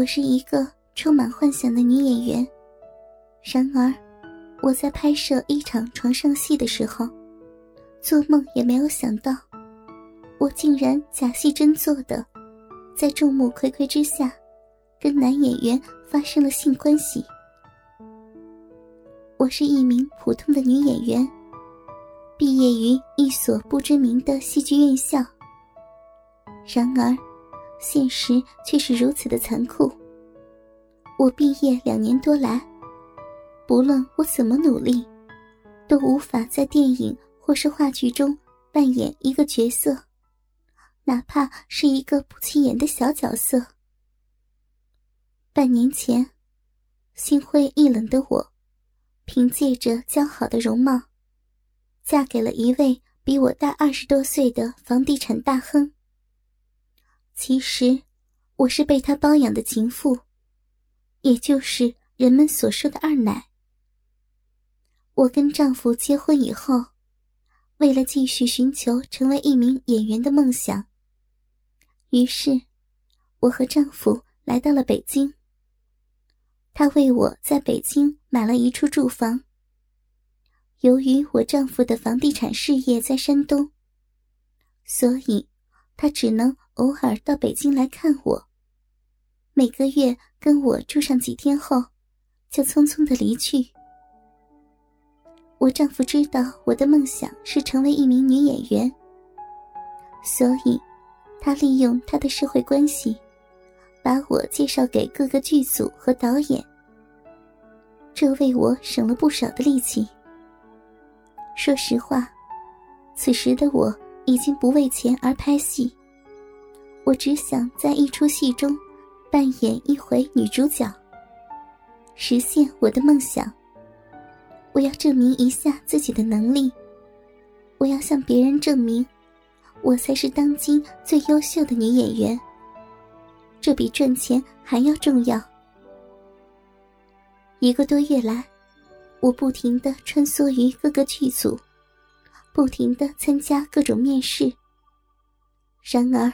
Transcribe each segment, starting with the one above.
我是一个充满幻想的女演员，然而，我在拍摄一场床上戏的时候，做梦也没有想到，我竟然假戏真做的，在众目睽睽之下，跟男演员发生了性关系。我是一名普通的女演员，毕业于一所不知名的戏剧院校。然而。现实却是如此的残酷。我毕业两年多来，不论我怎么努力，都无法在电影或是话剧中扮演一个角色，哪怕是一个不起眼的小角色。半年前，心灰意冷的我，凭借着姣好的容貌，嫁给了一位比我大二十多岁的房地产大亨。其实，我是被他包养的情妇，也就是人们所说的二奶。我跟丈夫结婚以后，为了继续寻求成为一名演员的梦想，于是，我和丈夫来到了北京。他为我在北京买了一处住房。由于我丈夫的房地产事业在山东，所以他只能。偶尔到北京来看我，每个月跟我住上几天后，就匆匆的离去。我丈夫知道我的梦想是成为一名女演员，所以，他利用他的社会关系，把我介绍给各个剧组和导演。这为我省了不少的力气。说实话，此时的我已经不为钱而拍戏。我只想在一出戏中扮演一回女主角，实现我的梦想。我要证明一下自己的能力，我要向别人证明，我才是当今最优秀的女演员。这比赚钱还要重要。一个多月来，我不停的穿梭于各个剧组，不停的参加各种面试。然而。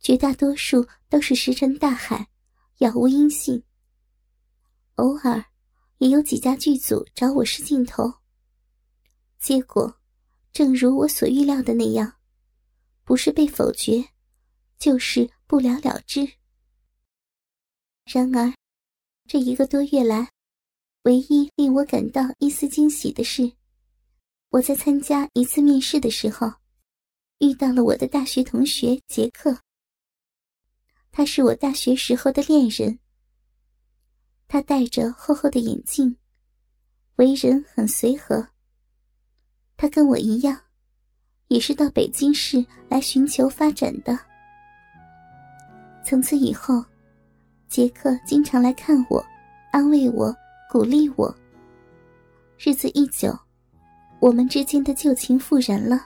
绝大多数都是石沉大海，杳无音信。偶尔，也有几家剧组找我试镜头。结果，正如我所预料的那样，不是被否决，就是不了了之。然而，这一个多月来，唯一令我感到一丝惊喜的是，我在参加一次面试的时候，遇到了我的大学同学杰克。他是我大学时候的恋人。他戴着厚厚的眼镜，为人很随和。他跟我一样，也是到北京市来寻求发展的。从此以后，杰克经常来看我，安慰我，鼓励我。日子一久，我们之间的旧情复燃了。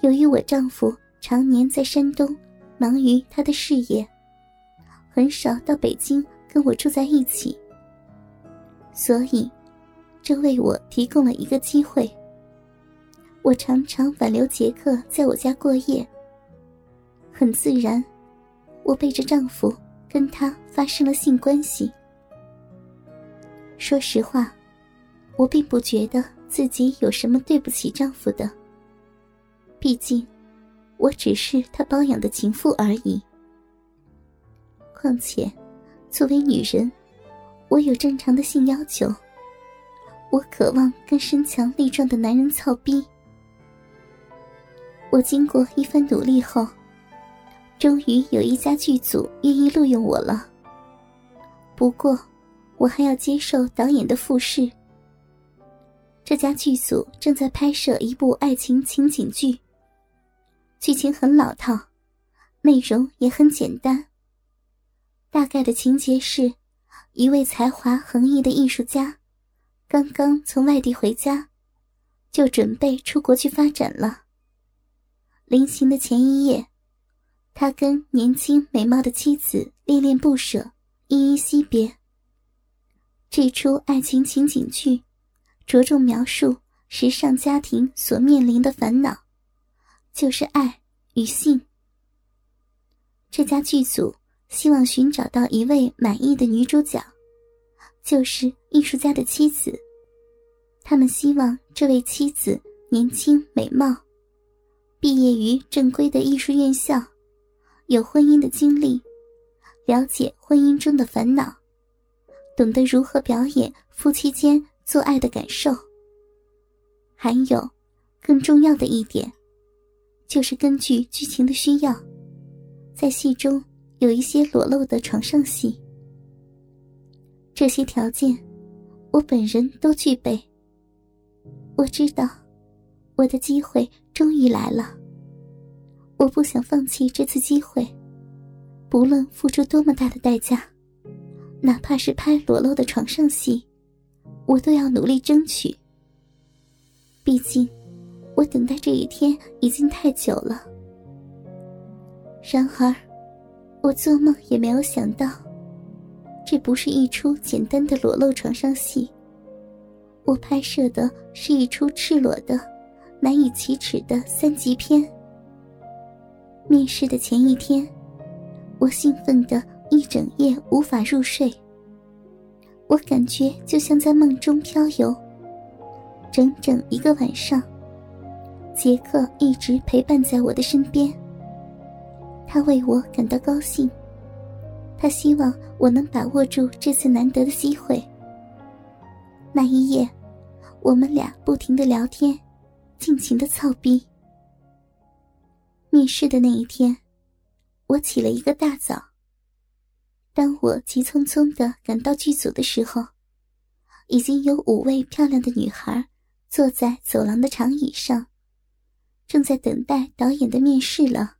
由于我丈夫常年在山东。忙于他的事业，很少到北京跟我住在一起，所以这为我提供了一个机会。我常常挽留杰克在我家过夜。很自然，我背着丈夫跟他发生了性关系。说实话，我并不觉得自己有什么对不起丈夫的，毕竟。我只是他包养的情妇而已。况且，作为女人，我有正常的性要求。我渴望跟身强力壮的男人操逼。我经过一番努力后，终于有一家剧组愿意录用我了。不过，我还要接受导演的复试。这家剧组正在拍摄一部爱情情景剧。剧情很老套，内容也很简单。大概的情节是，一位才华横溢的艺术家，刚刚从外地回家，就准备出国去发展了。临行的前一夜，他跟年轻美貌的妻子恋恋不舍，依依惜别。这出爱情情景剧，着重描述时尚家庭所面临的烦恼。就是爱与性。这家剧组希望寻找到一位满意的女主角，就是艺术家的妻子。他们希望这位妻子年轻美貌，毕业于正规的艺术院校，有婚姻的经历，了解婚姻中的烦恼，懂得如何表演夫妻间做爱的感受。还有，更重要的一点，就是根据剧情的需要，在戏中有一些裸露的床上戏。这些条件，我本人都具备。我知道，我的机会终于来了。我不想放弃这次机会，不论付出多么大的代价，哪怕是拍裸露的床上戏，我都要努力争取。毕竟，我等待这一天已经太久了。然而，我做梦也没有想到，这不是一出简单的裸露床上戏。我拍摄的是一出赤裸的、难以启齿的三级片。面试的前一天，我兴奋的一整夜无法入睡。我感觉就像在梦中飘游。整整一个晚上，杰克一直陪伴在我的身边。他为我感到高兴，他希望我能把握住这次难得的机会。那一夜。我们俩不停的聊天，尽情的操逼。面试的那一天，我起了一个大早。当我急匆匆的赶到剧组的时候，已经有五位漂亮的女孩坐在走廊的长椅上，正在等待导演的面试了。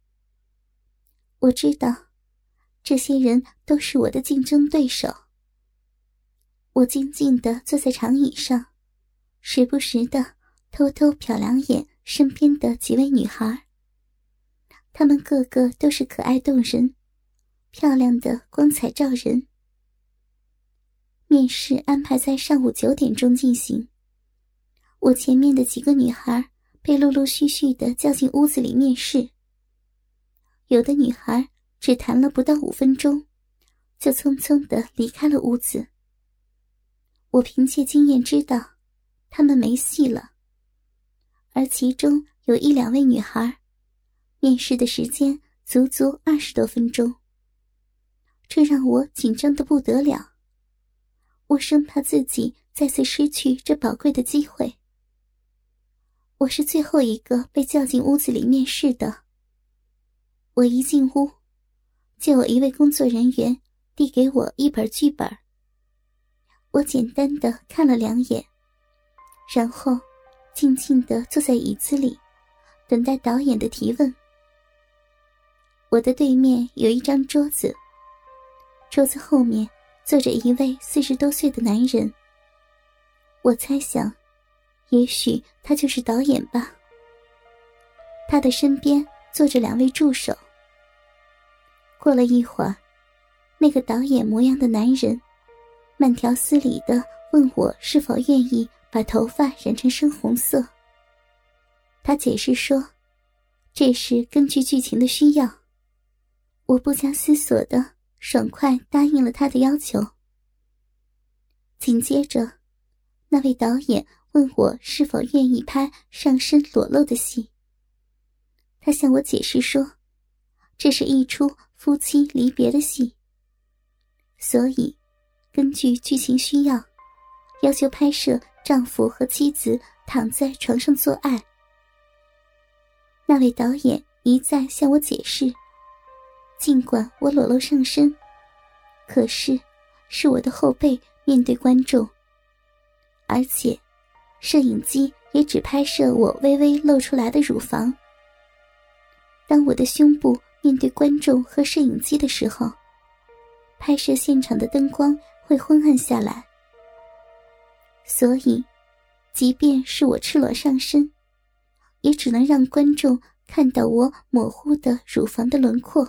我知道，这些人都是我的竞争对手。我静静的坐在长椅上。时不时的偷偷瞟两眼身边的几位女孩，她们个个都是可爱动人，漂亮的光彩照人。面试安排在上午九点钟进行，我前面的几个女孩被陆陆续续的叫进屋子里面试。有的女孩只谈了不到五分钟，就匆匆的离开了屋子。我凭借经验知道。他们没戏了，而其中有一两位女孩，面试的时间足足二十多分钟。这让我紧张的不得了，我生怕自己再次失去这宝贵的机会。我是最后一个被叫进屋子里面试的。我一进屋，就有一位工作人员递给我一本剧本。我简单的看了两眼。然后，静静的坐在椅子里，等待导演的提问。我的对面有一张桌子，桌子后面坐着一位四十多岁的男人。我猜想，也许他就是导演吧。他的身边坐着两位助手。过了一会儿，那个导演模样的男人，慢条斯理的问我是否愿意。把头发染成深红色。他解释说：“这是根据剧情的需要。”我不加思索的爽快答应了他的要求。紧接着，那位导演问我是否愿意拍上身裸露的戏。他向我解释说：“这是一出夫妻离别的戏，所以根据剧情需要，要求拍摄。”丈夫和妻子躺在床上做爱，那位导演一再向我解释，尽管我裸露上身，可是是我的后背面对观众，而且摄影机也只拍摄我微微露出来的乳房。当我的胸部面对观众和摄影机的时候，拍摄现场的灯光会昏暗下来。所以，即便是我赤裸上身，也只能让观众看到我模糊的乳房的轮廓。